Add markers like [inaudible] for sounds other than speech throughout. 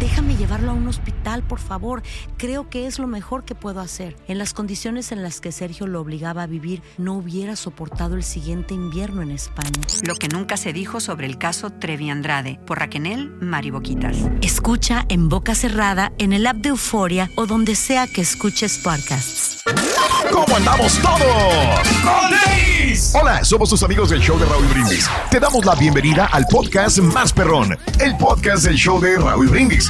Déjame llevarlo a un hospital, por favor. Creo que es lo mejor que puedo hacer. En las condiciones en las que Sergio lo obligaba a vivir, no hubiera soportado el siguiente invierno en España. Lo que nunca se dijo sobre el caso Trevi Andrade por Raquenel Mariboquitas. Escucha en boca cerrada, en el app de Euforia o donde sea que escuches podcasts. ¿Cómo andamos todos? Hola, somos tus amigos del show de Raúl Brindis. Te damos la bienvenida al podcast Más Perrón, el podcast del show de Raúl Brindis.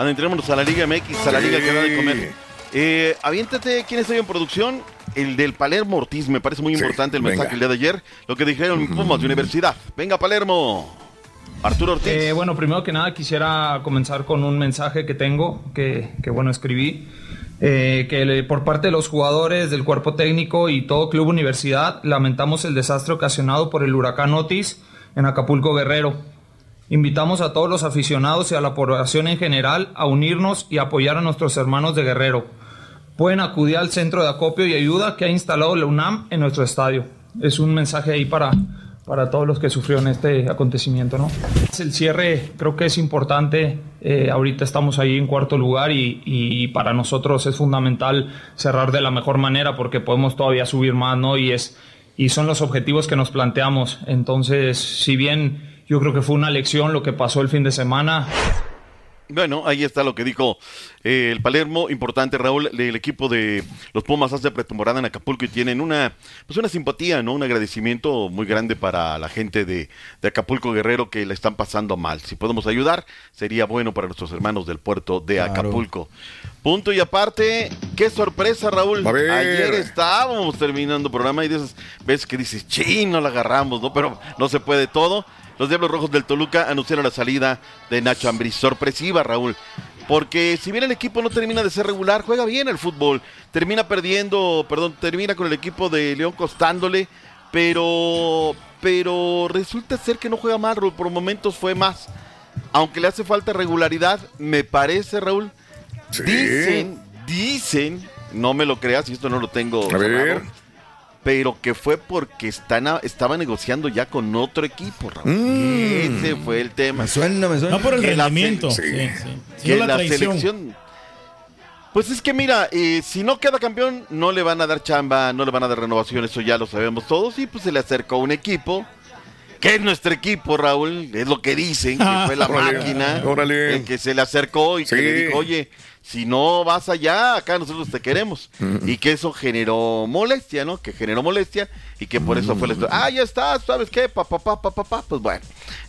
Adentrémonos a la Liga MX, a la Liga que da de comer. Eh, aviéntate, ¿quién está en producción? El del Palermo Ortiz, me parece muy importante el mensaje venga. el día de ayer. Lo que dijeron Pumas de Universidad. Venga, Palermo. Arturo Ortiz. Eh, bueno, primero que nada quisiera comenzar con un mensaje que tengo, que, que, bueno, escribí, eh, que le- por parte de los jugadores, del cuerpo técnico y todo Club Universidad, lamentamos el desastre ocasionado por el huracán Otis en Acapulco Guerrero. Invitamos a todos los aficionados y a la población en general a unirnos y apoyar a nuestros hermanos de Guerrero. Pueden acudir al centro de acopio y ayuda que ha instalado la UNAM en nuestro estadio. Es un mensaje ahí para, para todos los que sufrieron este acontecimiento, ¿no? El cierre creo que es importante. eh, ahorita estamos ahí en cuarto lugar y, y para nosotros es fundamental cerrar de la mejor manera porque podemos todavía subir más, ¿no? Y es y son los objetivos que nos planteamos. Entonces, si bien yo creo que fue una lección lo que pasó el fin de semana, Bueno, ahí está lo que dijo eh, el Palermo. Importante, Raúl, el equipo de los Pumas hace pretemporada en Acapulco y tienen una, pues una simpatía, ¿no? Un agradecimiento muy grande para la gente de, de Acapulco Guerrero que la están pasando mal. Si podemos ayudar, sería bueno para nuestros hermanos del puerto de Claro. Acapulco. Punto y aparte, qué sorpresa, Raúl. A ver. Ayer estábamos terminando programa y de esas veces que dices, ching, no la agarramos, ¿no? Pero no se puede todo. Los Diablos Rojos del Toluca anunciaron la salida de Nacho Ambriz. Sorpresiva, Raúl. Porque si bien el equipo no termina de ser regular, juega bien el fútbol. Termina perdiendo, perdón, termina con el equipo de León costándole, pero pero resulta ser que no juega mal, Raúl. Por momentos fue más. Aunque le hace falta regularidad, me parece, Raúl. Dicen, dicen, no me lo creas y esto no lo tengo. A ver. Pero que fue porque están a- estaba negociando ya con otro equipo, Raúl. Mm. Ese fue el tema. Me suena, me suena. No por el Que rendimiento. Sí, sí. que la, selección. Pues es que mira, eh, si no queda campeón, no le van a dar chamba, no le van a dar renovación, eso ya lo sabemos todos. Y pues se le acercó un equipo, que es nuestro equipo, Raúl, es lo que dicen, que fue la [laughs] Órale, máquina, órale. el que se le acercó y Sí. que le dijo, oye, si no vas allá, acá nosotros te queremos. Y que eso generó molestia, ¿no? Que generó molestia y que por eso fue la historia. Ah, ya está, ¿sabes qué? Pa, pa, pa, pa, pa, pa. Pues bueno,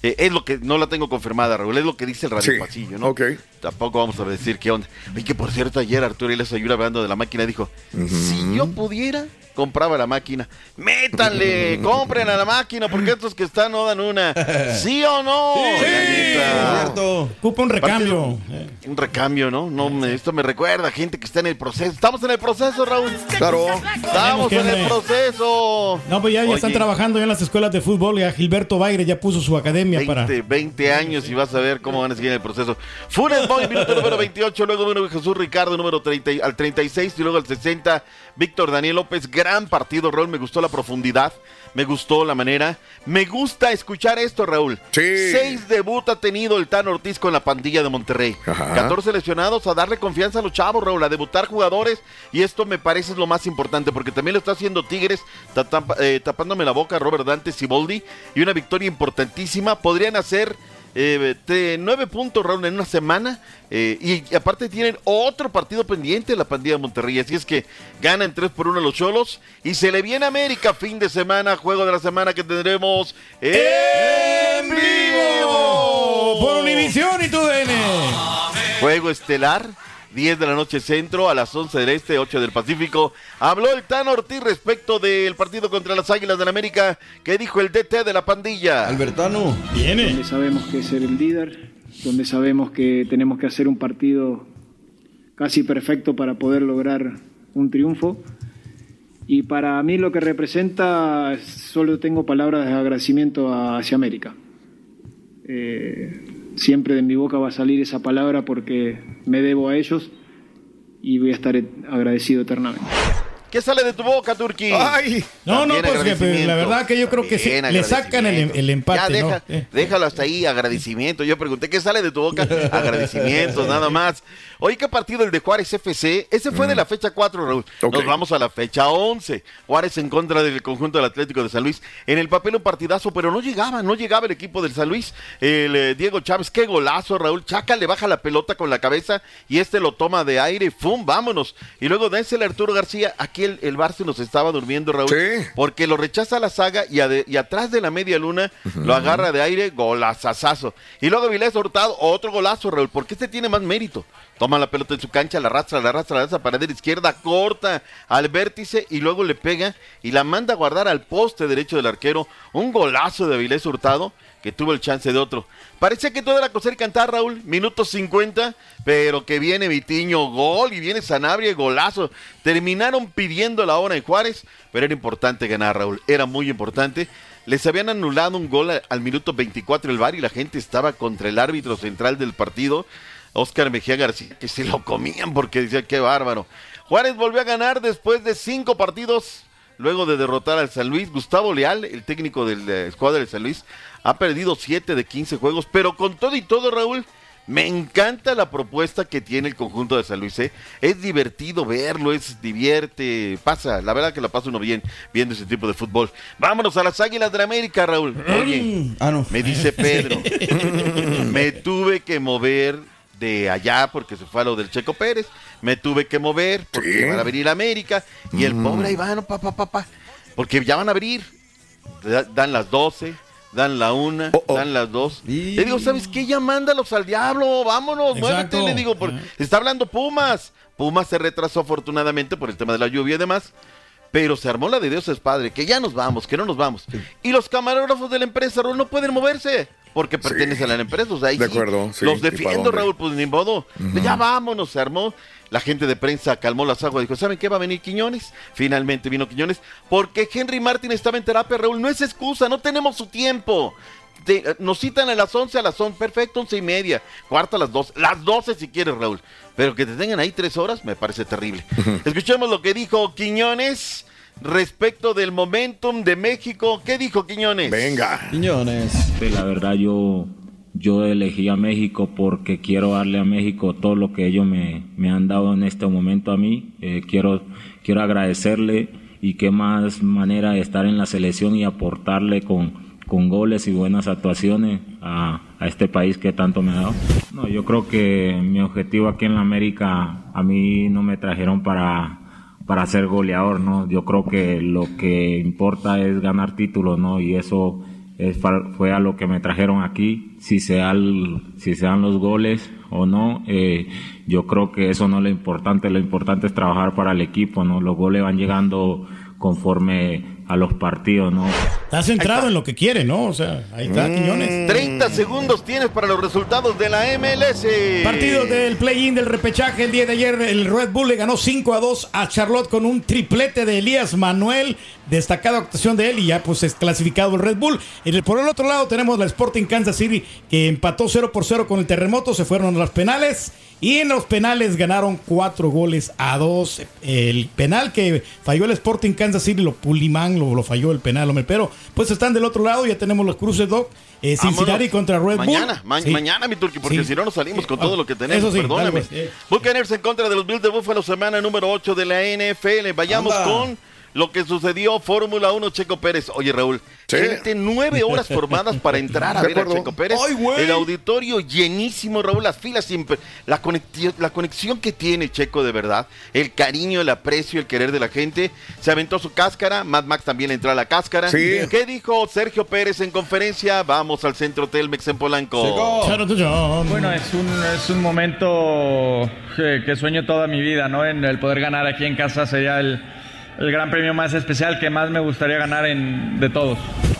eh, es lo que, no la tengo confirmada, Raúl, es lo que dice el radio Sí, pasillo, ¿no? ok. Tampoco vamos a decir qué onda. Oye, que por cierto, ayer Arturo Iles Ayula hablando de la máquina dijo, si yo pudiera, compraba la máquina. Métanle, [laughs] compren a la máquina, porque estos que están no dan una. ¿Sí o no? [laughs] La neta. Ocupa un recambio. Un recambio, ¿no? no me- esto me recuerda a gente que está en el proceso. Estamos en el proceso, Raúl. Claro. Estamos en el proceso. No, pues ya, ya están trabajando ya en las escuelas de fútbol. Ya Gilberto Baire ya puso su academia 20, para. 20 años y vas a ver cómo van a seguir el proceso. Funes Boy, minuto número 28, luego número Jesús Ricardo, número 30, y- al 36 y luego al 60, Víctor Daniel López. Gran partido, Raúl. Me gustó la profundidad, me gustó la manera. Me gusta escuchar esto, Raúl. Seis debut ha tenido el Tan Ortiz con la pandilla de Monterrey. 14 lesionados a darle confianza a los chavos, Raúl, a debutar jugadores. Y esto me parece es lo más importante, porque también lo está haciendo Tigres, eh, tapándome la boca Robert Dante Siboldi. Y una victoria importantísima. Podrían hacer eh, nueve puntos, Raúl, en una semana. eh, y, aparte tienen otro partido pendiente, la pandilla de Monterrey. Así es que ganan 3 por 1 los Cholos. Y se le viene a América fin de semana, juego de la semana que tendremos en vivo. Por Univisión y tu DN. Juego estelar. 10 de la noche centro, a las 11 del este, 8 del Pacífico. Habló el Tan Ortiz respecto del partido contra las Águilas del América. ¿Qué dijo el DT de la pandilla? Albertano. Viene. sabemos que es ser el líder, donde sabemos que tenemos que hacer un partido casi perfecto para poder lograr un triunfo. Y para mí lo que representa, solo tengo palabras de agradecimiento hacia América. Eh, siempre de mi boca va a salir esa palabra porque me debo a ellos y voy a estar agradecido eternamente. ¿Qué sale de tu boca, Turki? Ay. No, no, pues que, la agradecimiento. verdad que yo creo que sí, le sacan el, agradecimiento. el empate, Ya, ¿no? deja- Eh. Déjalo hasta ahí, agradecimiento. Yo pregunté, ¿qué sale de tu boca? [laughs] Agradecimientos, nada más. Oye, ¿qué partido el de Juárez FC? Ese fue de la fecha 4, Raúl. Nos vamos a la fecha 11. Juárez en contra del conjunto del Atlético de San Luis. En el papel un partidazo, pero no llegaba, no llegaba el equipo del San Luis. El eh, Diego Chávez, qué golazo, Raúl. Chaca le baja la pelota con la cabeza y este lo toma de aire ¡fum! Vámonos. Y luego dénsele a Arturo García. Aquí el, el Barça nos estaba durmiendo, Raúl. Porque lo rechaza la saga y, ade- y atrás de la media luna lo agarra de aire, golazazazo. Y luego Vilés Hurtado, otro golazo, Raúl, porque este tiene más mérito. Toma la pelota en su cancha, la arrastra, la arrastra, la arrastra para la izquierda, corta al vértice y luego le pega y la manda a guardar al poste derecho del arquero. Un golazo de Vilés Hurtado que tuvo el chance de otro. Parecía que todo era coser cantar, Raúl. Minuto 50, pero que viene Vitiño, gol, y viene Sanabria, golazo. Terminaron pidiendo la hora en Juárez, pero era importante ganar, Raúl. Era muy importante. Les habían anulado un gol al minuto 24 el VAR y la gente estaba contra el árbitro central del partido, Oscar Mejía García, que se lo comían porque decía qué bárbaro. Juárez volvió a ganar después de cinco partidos luego de derrotar al San Luis. Gustavo Leal, el técnico de la escuadra del San Luis, ha perdido 7 de 15 juegos, pero con todo y todo, Raúl, me encanta la propuesta que tiene el conjunto de San Luis. ¿eh? Es divertido verlo, es divierte, pasa, la verdad que la pasa uno bien viendo ese tipo de fútbol. Vámonos a las Águilas de la América, Raúl. Oye, me dice Pedro, [laughs] me tuve que mover de allá porque se fue a lo del Checo Pérez, me tuve que mover porque van a venir a América y el pobre ahí va, no, pa, pa, pa, pa, porque ya van a abrir, Da- dan las 12, dan la una, dan las dos. Le digo, ¿sabes qué? Ya mándalos al diablo, vámonos, Exacto. muévete, le digo, por- está hablando Pumas. Pumas se retrasó afortunadamente por el tema de la lluvia y demás. Pero se armó la de Dios es padre, que ya nos vamos, que no nos vamos. Y los camarógrafos de la empresa, no pueden moverse porque pertenecen a la empresa. O sea, ahí De sí, acuerdo, sí, los ¿y defiendo? Raúl, pues ni modo. Ya vámonos, se armó. La gente de prensa calmó las aguas, dijo, ¿saben qué va a venir Quiñones? Finalmente vino Quiñones, porque Henry Martin estaba en terapia, Raúl, no es excusa, no tenemos su tiempo. Te- nos citan a las 11, a las 11, perfecto, 11 y media, cuarta a las 12, las 12 si quieres, Raúl. Pero que te tengan ahí tres horas me parece terrible. [laughs] Escuchemos lo que dijo Quiñones respecto del momentum de México. ¿Qué dijo Quiñones? Venga. Quiñones. la verdad yo, yo elegí a México porque quiero darle a México todo lo que ellos me, me han dado en este momento a mí. Eh, quiero, quiero agradecerle y qué más manera de estar en la selección y aportarle con, con goles y buenas actuaciones a, a este país que tanto me ha dado. No, yo creo que mi objetivo aquí en la América, a mí no me trajeron para, para ser goleador, ¿no? Yo creo que lo que importa es ganar títulos, ¿no? Y eso es, fue a lo que me trajeron aquí. Si se, dan, si se dan los goles o no, eh, yo creo que eso no es lo importante. Lo importante es trabajar para el equipo, ¿no? Los goles van llegando conforme a los partidos, ¿no? Está centrado en lo que quiere, ¿no? O sea, ahí está, Mm, Quiñones. 30 segundos tienes para los resultados de la MLS. Partido del play-in del repechaje el día de ayer, el Red Bull le ganó 5 a 2 a Charlotte con un triplete de Elías Manuel, destacada actuación de él y ya pues es clasificado el Red Bull. En el- por el otro lado tenemos la Sporting Kansas City que empató 0 por 0 con el terremoto, se fueron a los penales y en los penales ganaron 4 goles a 2. El penal que falló el Sporting Kansas City, lo Pulimán lo, lo falló el penal, hombre, pero pues están del otro lado, ya tenemos los cruces, Doc. Eh, Cincinnati Vámonos. contra Red mañana, Bull. ma- Sí. Mañana, mi turqui, porque Sí. si no nos salimos con todo lo que tenemos. Eso sí, Perdóname. pues, eh. Buccaneers en contra de los Bills de Buffalo, semana número 8 de la NFL. Vayamos Anda. con lo que sucedió Fórmula 1, Checo Pérez. Oye, Raúl, Sí. gente, nueve horas formadas para entrar a ver a. Checo Pérez. Ay. El auditorio llenísimo, Raúl, las filas siempre. La, conecti- la conexión que tiene Checo de verdad, el cariño, el aprecio, el querer de la gente. Se aventó su cáscara, Mad Max también le entró a la cáscara. Sí. ¿Qué dijo Sergio Pérez en conferencia? Vamos al centro Telmex en Polanco. Bueno, es un, es un momento que, que sueño toda mi vida, ¿no? En el poder ganar aquí en casa sería el, el gran premio más especial que más me gustaría ganar en, de todos.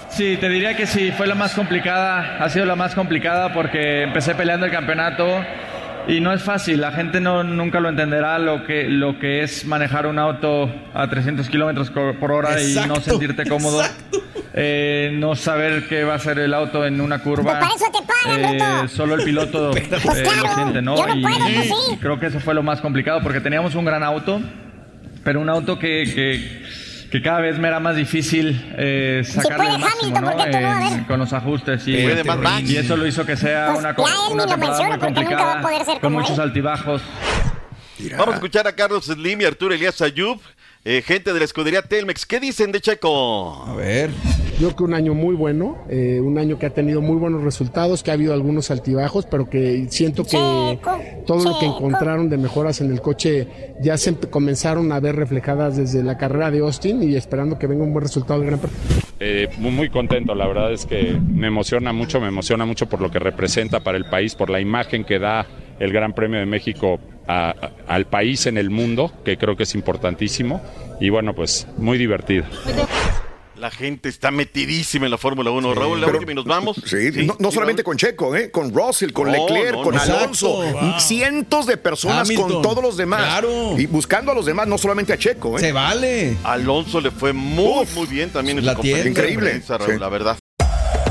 Sí, te diría que sí, fue la más complicada, ha sido la más complicada porque empecé peleando el campeonato y no es fácil, la gente no, nunca lo entenderá lo que, lo que es manejar un auto a 300 kilómetros por hora y no Exacto, sentirte cómodo, eh, no saber qué va a hacer el auto en una curva. Pues para eso te pagan, Eh, solo el piloto [laughs] eh, Pues lo claro, siente, ¿no? yo no y, puedo, tú sí. y creo que eso fue lo más complicado porque teníamos un gran auto, pero un auto que, que, que cada vez me era más difícil eh, sacarle el máximo, Hamilton, ¿no? con los ajustes y, Max. y eso lo hizo que sea Pues una, co- ya él una ni lo temporada muy menciona porque nunca va a complicada poder ser con como muchos él. altibajos. Vamos a escuchar a Carlos Slim y Arturo Elías Ayub, eh, gente de la escudería Telmex. ¿Qué dicen de Checo? A ver. Yo creo que un año muy bueno, eh, un año que ha tenido muy buenos resultados, que ha habido algunos altibajos, pero que siento que todo lo que encontraron de mejoras en el coche ya se comenzaron a ver reflejadas desde la carrera de Austin y esperando que venga un buen resultado del Gran Premio. Eh, muy, muy contento, la verdad es que me emociona mucho, me emociona mucho por lo que representa para el país, por la imagen que da el Gran Premio de México a- a- al país en el mundo, que creo que es importantísimo, y bueno, pues muy divertido. La gente está metidísima en la Fórmula 1. Raúl, la Pero- última y nos vamos. [laughs] Sí, no, no solamente con Checo, ¿eh? con Russell, con No, Leclerc, no, con no. Alonso, wow. cientos de personas Hamilton, con todos los demás. claro. Y buscando a los demás, no solamente a Checo. ¿eh? Se vale. Alonso le fue muy, muy bien también en la su Increíble, Raúl, sí. la verdad.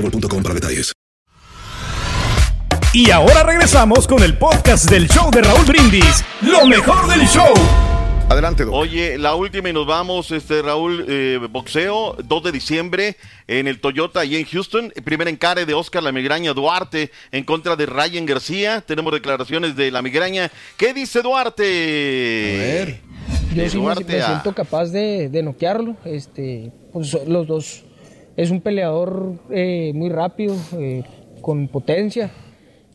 boostmobile.com para detalles. Y ahora regresamos con el podcast del show de Raúl Brindis. Lo mejor del show. Adelante, Oye, la última y nos vamos, este Raúl, eh, boxeo, 2 de diciembre en el Toyota y en Houston. Primera encare de Oscar La Migraña Duarte en contra de Ryan García. Tenemos declaraciones de La Migraña. ¿Qué dice Duarte? A ver. Yo sí me, me siento capaz de, de noquearlo. Este, pues, los dos. Es un peleador eh, muy rápido, eh, con potencia.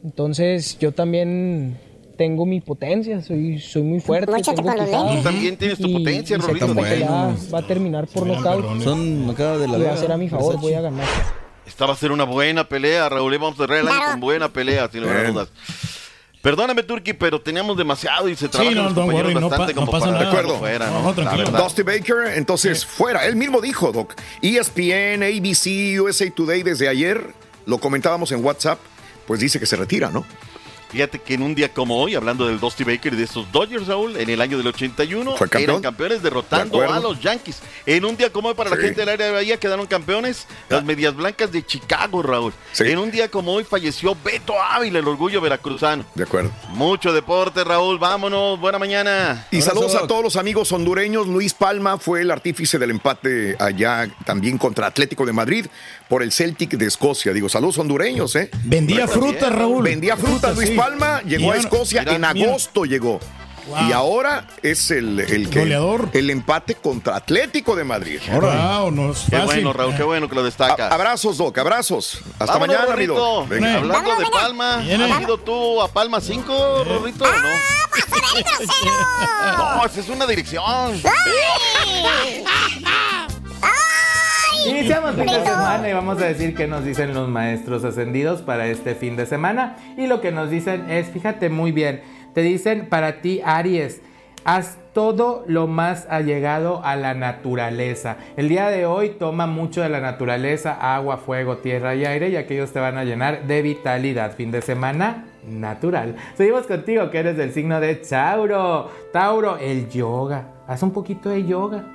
Entonces yo también tengo mi potencia, soy, soy muy fuerte. Tengo quijada. también tienes tu Y- potencia, Rorrito. Bueno. va a terminar por nocaut. Son macadas de la Y va a ser a mi favor, voy a ganar. Esta va a ser una buena pelea, Raúl. y Vamos a cerrar el año con buena pelea, sin lugar a dudas. Perdóname, Turki, pero teníamos demasiado y se no, los compañeros worry, no bastante como no pasa para nada. acuerdo. fuera, ¿no? No, La tranquilo. verdad. Dusty Baker, entonces fuera. Él mismo dijo, Doc. ESPN, ABC, USA Today desde ayer, lo comentábamos en WhatsApp, pues dice que se retira, ¿no? Fíjate que en un día como hoy, hablando del Dusty Baker y de estos Dodgers, Raúl, en el año del 81, Fue campeón. eran campeones derrotando De a los Yankees. En un día como hoy, para la Sí. gente del área de Bahía, quedaron campeones las Medias Blancas de Chicago, Raúl. En un día como hoy falleció Beto Ávila, el orgullo veracruzano. De acuerdo. Mucho deporte, Raúl. Vámonos. Buena mañana. Y saludos a todos los amigos hondureños. Luis Palma fue el artífice del empate allá también contra Atlético de Madrid por el Celtic de Escocia. Digo, saludos hondureños, ¿eh? Vendía frutas, Raúl. Vendía frutas, Frutas, Luis sí. Palma. Llegó a Escocia Mira, en mira. agosto llegó. Wow. Y ahora es el, el que Goleador. el empate contra Atlético de Madrid. Wow, no es Qué bueno, Raúl. Qué bueno que lo destacas. A- abrazos, Doc, abrazos. Hasta Vámonos, mañana. Doc. Venga. Hablando de Palma, Viene. ¿has ido tú a Palma 5, Rorrito, no? [laughs] No, esa es una dirección. Iniciamos fin de semana y vamos a decir qué nos dicen los maestros ascendidos para este fin de semana. Y lo que nos dicen es, fíjate muy bien, te dicen para ti Aries, haz todo lo más allegado a la naturaleza. El día de hoy toma mucho de la naturaleza, agua, fuego, tierra y aire y aquellos te van a llenar de vitalidad. Fin de semana natural. Seguimos contigo que eres del signo de Tauro. Tauro, el yoga. Haz un poquito de yoga.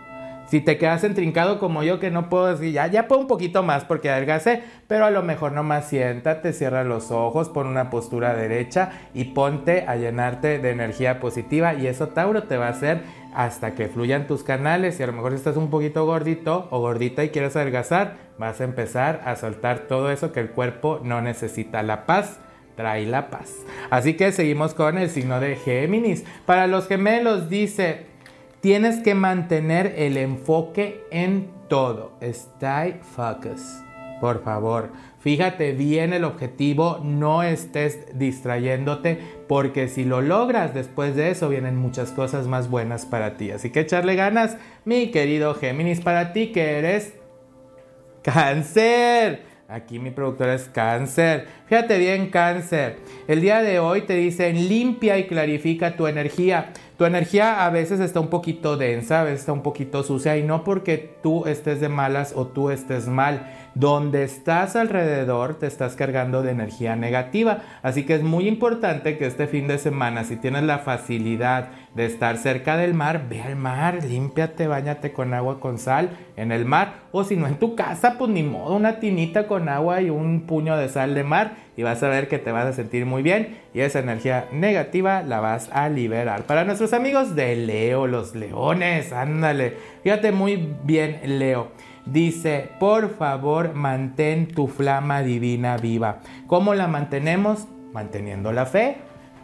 Si te quedas entrincado como yo, que no puedo decir, ya, ya puedo un poquito más porque adelgacé, pero a lo mejor nomás siéntate, cierra los ojos, pon una postura derecha y ponte a llenarte de energía positiva. Y eso, Tauro, te va a hacer hasta que fluyan tus canales. Y a lo mejor si estás un poquito gordito o gordita y quieres adelgazar, vas a empezar a soltar todo eso que el cuerpo no necesita. La paz trae la paz. Así que seguimos con el signo de Géminis. Para los gemelos dice, tienes que mantener el enfoque en todo. Stay focus. Por favor, fíjate bien el objetivo, no estés distrayéndote, porque si lo logras después de eso vienen muchas cosas más buenas para ti. Así que echarle ganas, mi querido Géminis, para ti que eres cáncer. Aquí mi productora es cáncer. Fíjate bien, cáncer. El día de hoy te dicen limpia y clarifica tu energía. Tu energía a veces está un poquito densa, a veces está un poquito sucia y no porque tú estés de malas o tú estés mal. Donde estás alrededor te estás cargando de energía negativa. Así que es muy importante que este fin de semana, si tienes la facilidad de estar cerca del mar, ve al mar, límpiate, bañate con agua con sal en el mar. O si no en tu casa, pues ni modo, una tinita con agua y un puño de sal de mar y vas a ver que te vas a sentir muy bien y esa energía negativa la vas a liberar. Para nuestros amigos de Leo, los leones, ándale, fíjate muy bien Leo. Dice, por favor, mantén tu flama divina viva. ¿Cómo la mantenemos? Manteniendo la fe.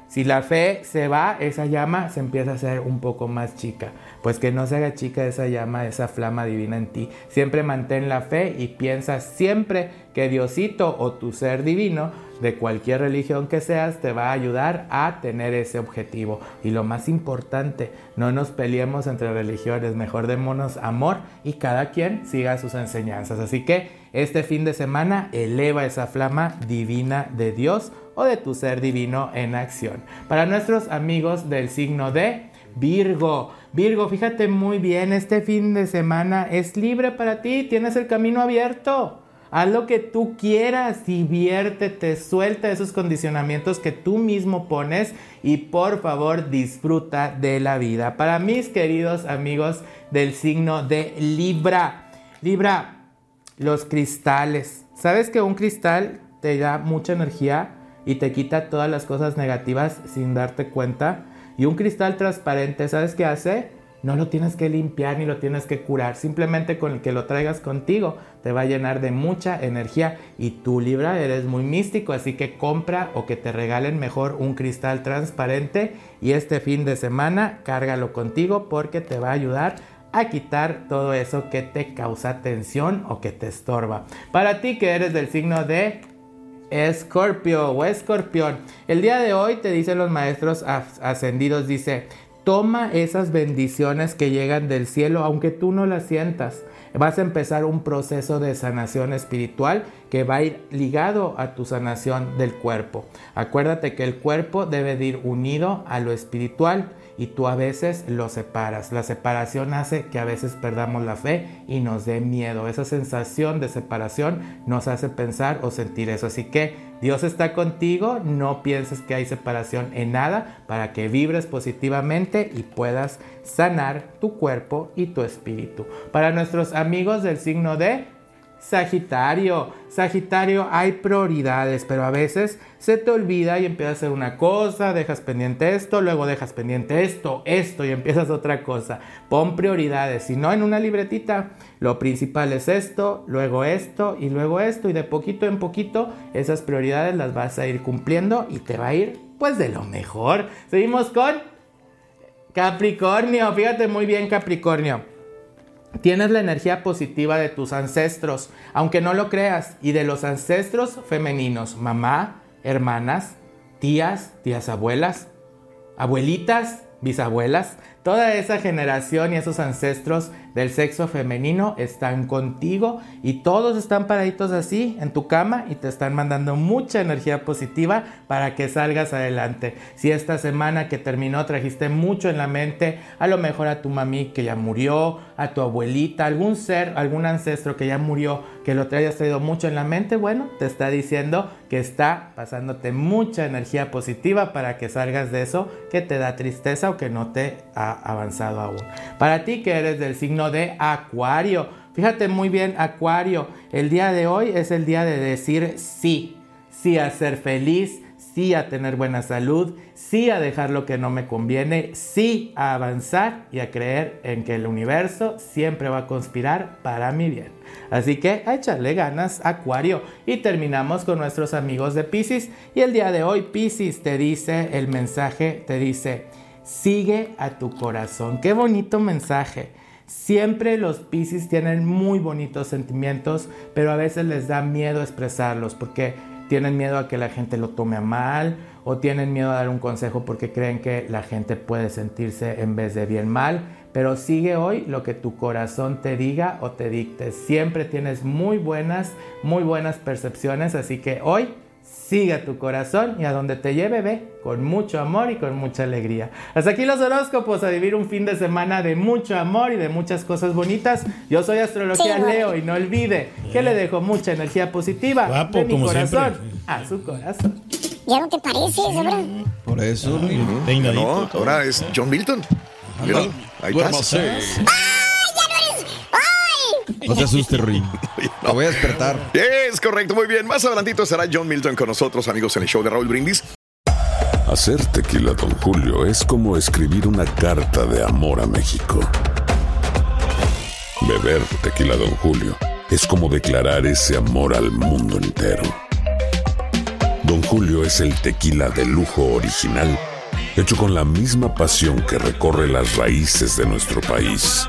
Si la fe se va, esa llama se empieza a hacer un poco más chica. Pues que no se haga chica esa llama, esa flama divina en ti. Siempre mantén la fe y piensa siempre que Diosito o tu ser divino, de cualquier religión que seas, te va a ayudar a tener ese objetivo. Y lo más importante, no nos peleemos entre religiones, mejor démonos amor y cada quien siga sus enseñanzas. Así que este fin de semana eleva esa flama divina de Dios o de tu ser divino en acción. Para nuestros amigos del signo de Virgo, Virgo, fíjate muy bien, este fin de semana es libre para ti, tienes el camino abierto. Haz lo que tú quieras, diviértete, suelta esos condicionamientos que tú mismo pones y por favor disfruta de la vida. Para mis queridos amigos del signo de Libra, Libra, los cristales. ¿Sabes que un cristal te da mucha energía y te quita todas las cosas negativas sin darte cuenta? Y un cristal transparente, ¿sabes qué hace? No lo tienes que limpiar ni lo tienes que curar. Simplemente con el que lo traigas contigo te va a llenar de mucha energía. Y tú, Libra, eres muy místico. Así que compra o que te regalen mejor un cristal transparente. Y este fin de semana cárgalo contigo porque te va a ayudar a quitar todo eso que te causa tensión o que te estorba. Para ti que eres del signo de Escorpio o escorpión. El día de hoy te dicen los maestros ascendidos, dice, toma esas bendiciones que llegan del cielo aunque tú no las sientas. Vas a empezar un proceso de sanación espiritual que va a ir ligado a tu sanación del cuerpo. Acuérdate que el cuerpo debe de ir unido a lo espiritual y tú a veces lo separas. La separación hace que a veces perdamos la fe y nos dé miedo. Esa sensación de separación nos hace pensar o sentir eso. Así que Dios está contigo, no pienses que hay separación en nada para que vibres positivamente y puedas sanar tu cuerpo y tu espíritu. Para nuestros amigos del signo de Sagitario, Sagitario, hay prioridades, pero a veces se te olvida y empiezas a hacer una cosa, dejas pendiente esto, luego dejas pendiente esto, esto y empiezas otra cosa. Pon prioridades, si no en una libretita, lo principal es esto, luego esto y luego esto y de poquito en poquito esas prioridades las vas a ir cumpliendo y te va a ir pues de lo mejor. Seguimos con Capricornio, fíjate muy bien Capricornio. Tienes la energía positiva de tus ancestros, aunque no lo creas, y de los ancestros femeninos, mamá, hermanas, tías, tías abuelas, abuelitas, bisabuelas, toda esa generación y esos ancestros del sexo femenino están contigo y todos están paraditos así en tu cama y te están mandando mucha energía positiva para que salgas adelante. Si esta semana que terminó trajiste mucho en la mente, a lo mejor a tu mami que ya murió, a tu abuelita, algún ser, algún ancestro que ya murió, que lo hayas traído mucho en la mente, bueno, te está diciendo que está pasándote mucha energía positiva para que salgas de eso que te da tristeza o que no te ha avanzado aún. Para ti que eres del signo de Acuario. Fíjate muy bien, Acuario, el día de hoy es el día de decir sí, sí a ser feliz, sí a tener buena salud, sí a dejar lo que no me conviene, sí a avanzar y a creer en que el universo siempre va a conspirar para mi bien. Así que a echarle ganas, Acuario. Y terminamos con nuestros amigos de Pisces. Y el día de hoy, Pisces te dice el mensaje, te dice, sigue a tu corazón. Qué bonito mensaje. Siempre los Pisces tienen muy bonitos sentimientos, pero a veces les da miedo expresarlos porque tienen miedo a que la gente lo tome mal o tienen miedo a dar un consejo porque creen que la gente puede sentirse en vez de bien mal. Pero sigue hoy lo que tu corazón te diga o te dicte. Siempre tienes muy buenas, muy buenas percepciones, así que hoy sigue tu corazón y a donde te lleve, ve con mucho amor y con mucha alegría. Hasta aquí los horóscopos, a vivir un fin de semana de mucho amor y de muchas cosas bonitas. Yo soy Astrología Leo y no olvide que le dejo mucha energía positiva de mi corazón a su corazón. ¿Ya no te parece, ahora? Por eso, no, ahora es John Milton. Mira, ahí está. No te asustes, Rui. Lo voy a despertar. Es correcto, muy bien. Más adelantito estará John Milton con nosotros, amigos, en el show de Raúl Brindis. Hacer tequila, don Julio, es como escribir una carta de amor a México. Beber tequila, don Julio, es como declarar ese amor al mundo entero. Don Julio es el tequila de lujo original, hecho con la misma pasión que recorre las raíces de nuestro país.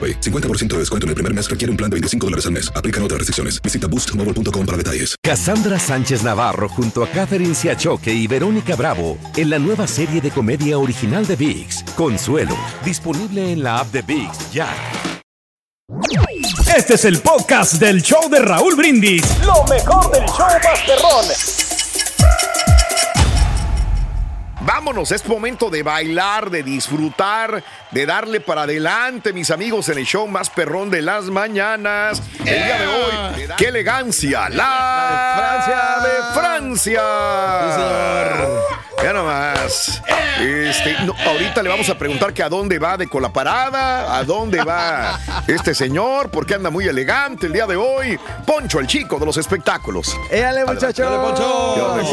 AroPay. 50% de descuento en el primer mes requiere un plan de 25 dólares al mes. Aplican otras restricciones. Visita boostmobile.com para detalles. Cassandra Sánchez Navarro junto a Catherine Siachoque y Verónica Bravo en la nueva serie de comedia original de VIX, Consuelo, disponible en la app de VIX ya. Este es el podcast del show de Raúl Brindis. Lo mejor del show Masterrón. Vámonos, es momento de bailar, de disfrutar, de darle para adelante, mis amigos, en el show más perrón de las mañanas. El día de hoy, qué elegancia, la, Francia. de Francia. Ya nomás. Este, no, ahorita le vamos a preguntar que a dónde va de con la parada, a dónde va este señor, porque anda muy elegante el día de hoy. Poncho, el chico de los espectáculos. ¡Éale, muchachos!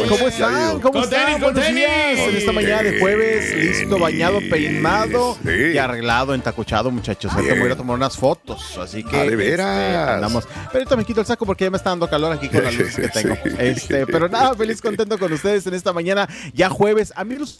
¿Cómo están? ¿Cómo están? Buenos tenis. días. En esta mañana de jueves, listo, bañado, peinado y arreglado, entacuchado, muchachos. Ahorita me voy a tomar unas fotos, así que... Ah, de este, veras. andamos. Pero ahorita me quito el saco porque ya me está dando calor aquí con la luz que [laughs] tengo. Este, pero nada, feliz, contento con ustedes en esta mañana, ya jueves. A mí los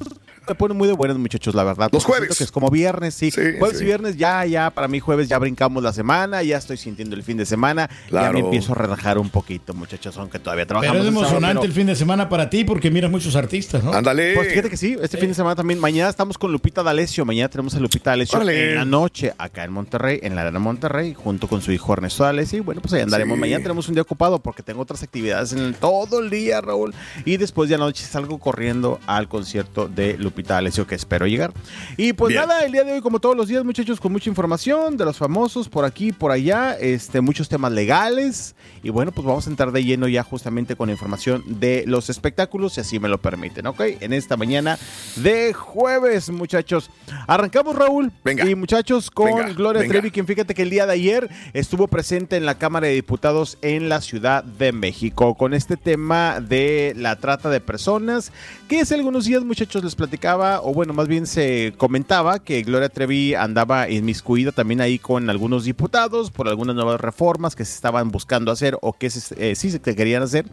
me ponen muy de buenas, muchachos, la verdad. Los jueves. Que es como viernes, sí. jueves sí. y viernes ya, ya, para mí jueves ya brincamos la semana, ya estoy sintiendo el fin de semana. Ya Claro. me empiezo a relajar un poquito, muchachos, aunque todavía trabajamos. Pero es el sábado, emocionante pero- el fin de semana para ti porque miras muchos artistas, ¿no? pues fíjate que sí, este fin de semana también. Mañana estamos con Lupita D'Alessio. Mañana tenemos a Lupita D'Alessio en la noche acá en Monterrey, en la Arena Monterrey, junto con su hijo Ernesto D'Alessio. Y bueno, pues ahí andaremos. Sí. Mañana tenemos un día ocupado porque tengo otras actividades en el- todo el día, Raúl. Y después de anoche salgo corriendo al concierto de Lupita D'Alessio que espero llegar. Y pues Bien. nada, el día de hoy, como todos los días, muchachos, con mucha información de los famosos por aquí, por allá, este, muchos temas legales. Y bueno, pues vamos a entrar de lleno ya justamente con la información de los espectáculos, si así me lo permiten, ¿ok? En esta mañana de jueves, muchachos. Arrancamos, Raúl. Venga. Y muchachos, con Venga, Gloria venga. Trevi, quien fíjate que el día de ayer estuvo presente en la Cámara de Diputados en la Ciudad de México con este tema de la trata de personas, que hace algunos días, muchachos, les platicaba, o bueno, más bien se comentaba que Gloria Trevi andaba inmiscuida también ahí con algunos diputados por algunas nuevas reformas que se estaban buscando hacer o que eh, sí se querían hacer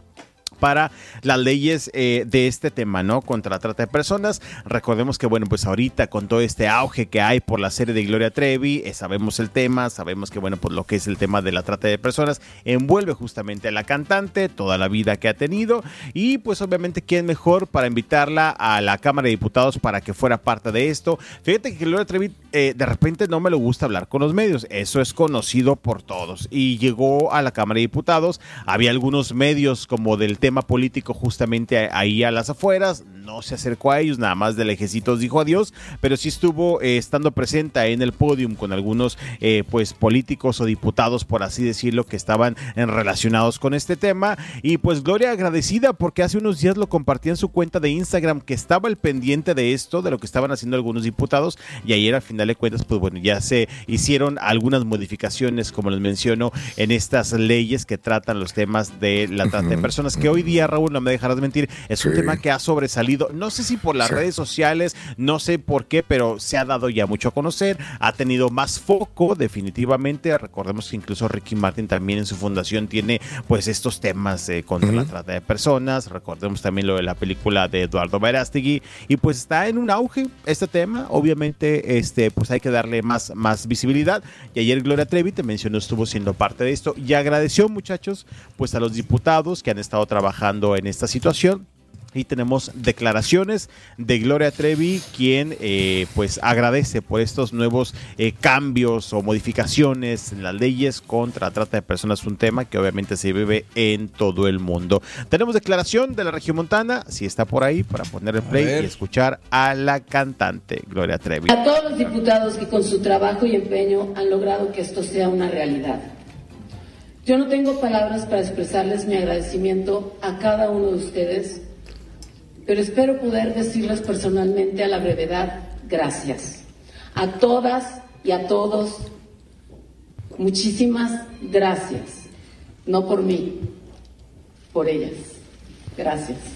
para las leyes eh, de este tema, ¿no? Contra la trata de personas. Recordemos que, bueno, pues ahorita con todo este auge que hay por la serie de Gloria Trevi, eh, sabemos el tema, sabemos que, bueno, pues lo que es el tema de la trata de personas envuelve justamente a la cantante, toda la vida que ha tenido y pues obviamente quién mejor para invitarla a la Cámara de Diputados para que fuera parte de esto. Fíjate que Gloria Trevi eh, de repente no me le gusta hablar con los medios, eso es conocido por todos y llegó a la Cámara de Diputados, había algunos medios como del tema político justamente ahí a las afueras, no se acercó a ellos, nada más de lejecitos dijo adiós, pero sí estuvo eh, estando presente en el podium con algunos eh, pues políticos o diputados, por así decirlo, que estaban en- relacionados con este tema. Y pues Gloria agradecida porque hace unos días lo compartía en su cuenta de Instagram que estaba el pendiente de esto, de lo que estaban haciendo algunos diputados. Y ayer al final de cuentas, pues bueno, ya se hicieron algunas modificaciones, como les menciono, en estas leyes que tratan los temas de la trata de personas, que hoy día, Raúl, no me dejarás mentir, es un Sí. tema que ha sobresalido, no sé si por las redes sociales, no sé por qué, pero se ha dado ya mucho a conocer, ha tenido más foco definitivamente, recordemos que incluso Ricky Martin también en su fundación tiene pues estos temas eh, contra la trata de personas, recordemos también lo de la película de Eduardo Verástegui. Y pues está en un auge este tema, obviamente este pues hay que darle más, más visibilidad. Y ayer Gloria Trevi te mencionó estuvo siendo parte de esto. Y agradeció muchachos pues a los diputados que han estado trabajando en esta situación y tenemos declaraciones de Gloria Trevi, quien eh, pues agradece por estos nuevos eh, cambios o modificaciones en las leyes contra la trata de personas, un tema que obviamente se vive en todo el mundo. Tenemos declaración de la región montana, si está por ahí, para poner el play y escuchar a la cantante Gloria Trevi. A todos los diputados que con su trabajo y empeño han logrado que esto sea una realidad. Yo no tengo palabras para expresarles mi agradecimiento a cada uno de ustedes, pero espero poder decirles personalmente a la brevedad gracias. A todas y a todos, muchísimas gracias. No por mí, por ellas. Gracias.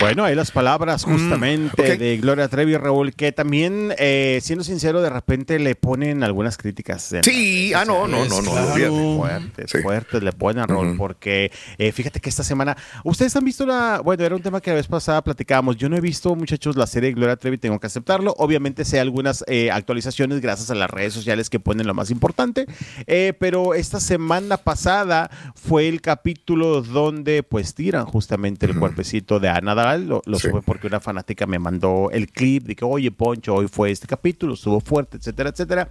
Bueno, ahí las palabras justamente de Gloria Trevi, Raúl, que también, eh, siendo sincero, de repente le ponen algunas críticas. Sí, ah, no, no, no, no, sociales. olvídate. Fuertes, fuertes le ponen a Raúl, porque eh, fíjate que esta semana, ustedes han visto la, bueno, era un tema que la vez pasada platicábamos, yo no he visto, muchachos, la serie de Gloria Trevi, tengo que aceptarlo, obviamente sé algunas eh, actualizaciones gracias a las redes sociales que ponen lo más importante, eh, pero esta semana pasada fue el capítulo donde pues tiran justamente el cuerpecito de Ana Lo, lo supe porque una fanática me mandó el clip de que, oye, Poncho, hoy fue este capítulo, estuvo fuerte, etcétera, etcétera.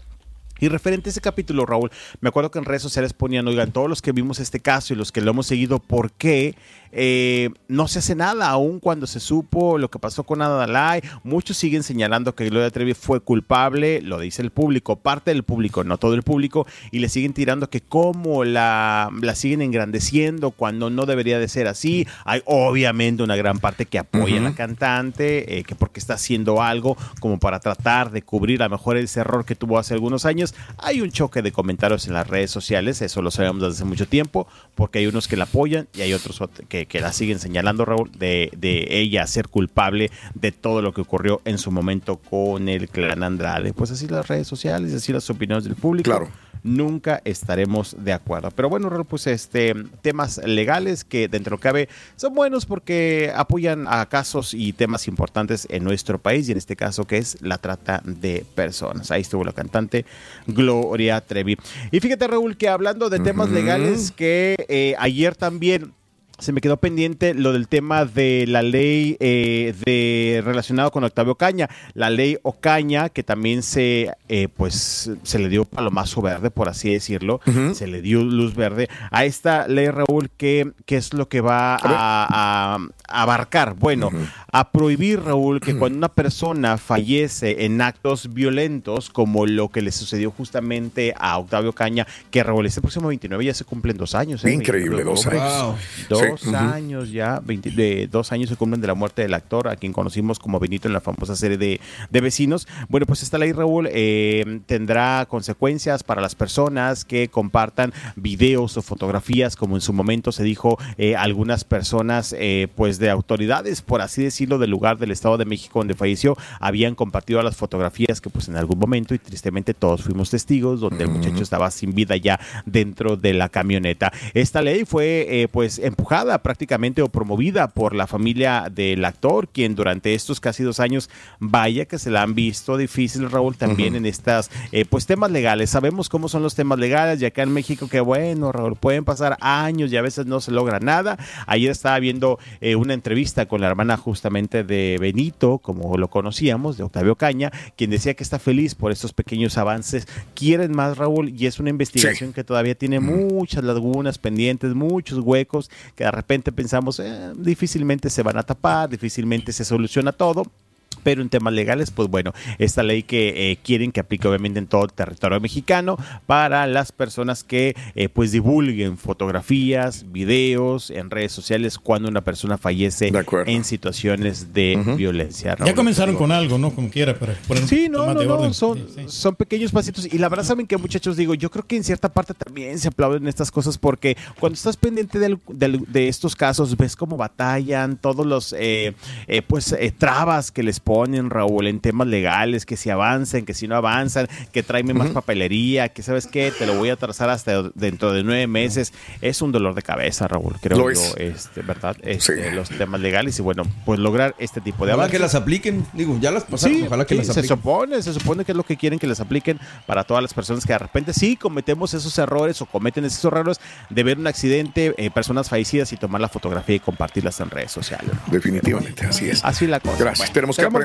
Y referente a ese capítulo, Raúl, me acuerdo que en redes sociales ponían, oigan, todos los que vimos este caso y los que lo hemos seguido, ¿por qué eh, no se hace nada aún cuando se supo lo que pasó con Adalai? Muchos siguen señalando que Gloria Trevi fue culpable, lo dice el público, parte del público, no todo el público, y le siguen tirando que cómo la, la siguen engrandeciendo cuando no debería de ser así. Hay obviamente una gran parte que apoya a la cantante, eh, que porque está haciendo algo como para tratar de cubrir a lo mejor ese error que tuvo hace algunos años. Hay un choque de comentarios en las redes sociales, eso lo sabemos desde hace mucho tiempo, porque hay unos que la apoyan y hay otros que, que la siguen señalando, Raúl, de, de ella ser culpable de todo lo que ocurrió en su momento con el clan Andrade. Pues así las redes sociales, así las opiniones del público. Claro nunca estaremos de acuerdo. Pero bueno, Raúl, pues este temas legales que dentro de lo que cabe son buenos porque apoyan a casos y temas importantes en nuestro país y en este caso que es la trata de personas. Ahí estuvo la cantante Gloria Trevi. Y fíjate, Raúl, que hablando de temas legales que eh, ayer también se me quedó pendiente lo del tema de la ley eh, de relacionado con Octavio Caña, la ley Ocaña que también se eh, pues se le dio palomazo verde por así decirlo, se le dio luz verde a esta ley Raúl que, que es lo que va a, a- a abarcar, bueno, a prohibir Raúl que cuando una persona fallece en actos violentos como lo que le sucedió justamente a Octavio Caña, que Raúl este próximo 29 ya se cumplen dos años. ¿eh? Increíble, 29 de dos años. Dos Sí, ujú. años ya, 20 de, dos años se cumplen de la muerte del actor, a quien conocimos como Benito en la famosa serie de, de Vecinos. Bueno, pues esta ley, Raúl, eh, tendrá consecuencias para las personas que compartan videos o fotografías, como en su momento se dijo, eh, algunas personas, eh, pues de autoridades, por así decirlo, del lugar del Estado de México donde falleció, habían compartido las fotografías que pues en algún momento, y tristemente todos fuimos testigos, donde el muchacho estaba sin vida ya dentro de la camioneta. Esta ley fue eh, pues empujada prácticamente o promovida por la familia del actor, quien durante estos casi dos años, vaya que se la han visto difícil, Raúl, también en estas eh, pues temas legales. Sabemos cómo son los temas legales y acá en México que bueno, Raúl, pueden pasar años y a veces no se logra nada. Ayer estaba viendo eh, una entrevista con la hermana justamente de Benito, como lo conocíamos, de Octavio Caña, quien decía que está feliz por estos pequeños avances. Quieren más, Raúl, y es una investigación que todavía tiene muchas lagunas pendientes, muchos huecos, que de repente pensamos, eh, difícilmente se van a tapar, difícilmente se soluciona todo. Pero en temas legales, pues bueno, esta ley que eh, quieren que aplique obviamente en todo el territorio mexicano para las personas que eh, pues divulguen fotografías, videos en redes sociales cuando una persona fallece en situaciones de violencia. Ya Raúl. comenzaron con algo, ¿no? Como quiera, para poner Sí, no, no, no, orden. son, son pequeños pasitos. Y la verdad, saben que muchachos, digo, yo creo que en cierta parte también se aplauden estas cosas porque cuando estás pendiente del- del- de estos casos, ves cómo batallan todos los, eh, eh, pues, eh, trabas que les ponen, Raúl, en temas legales, que si avanzan, que si no avanzan, que tráeme más papelería, que sabes qué, te lo voy a trazar hasta dentro de nueve meses. Es un dolor de cabeza, Raúl, creo Lo yo, es. este, ¿verdad? Este, Los temas legales y bueno, pues lograr este tipo de Ojalá avances. que las apliquen. Digo, ya las pasaron. Sí, ojalá que sí, las se apliquen. supone, se supone que es lo que quieren que les apliquen para todas las personas que de repente sí cometemos esos errores o cometen esos errores de ver un accidente, eh, personas fallecidas y tomar la fotografía y compartirlas en redes sociales. Definitivamente, así es. Así la cosa. Gracias, tenemos que aprender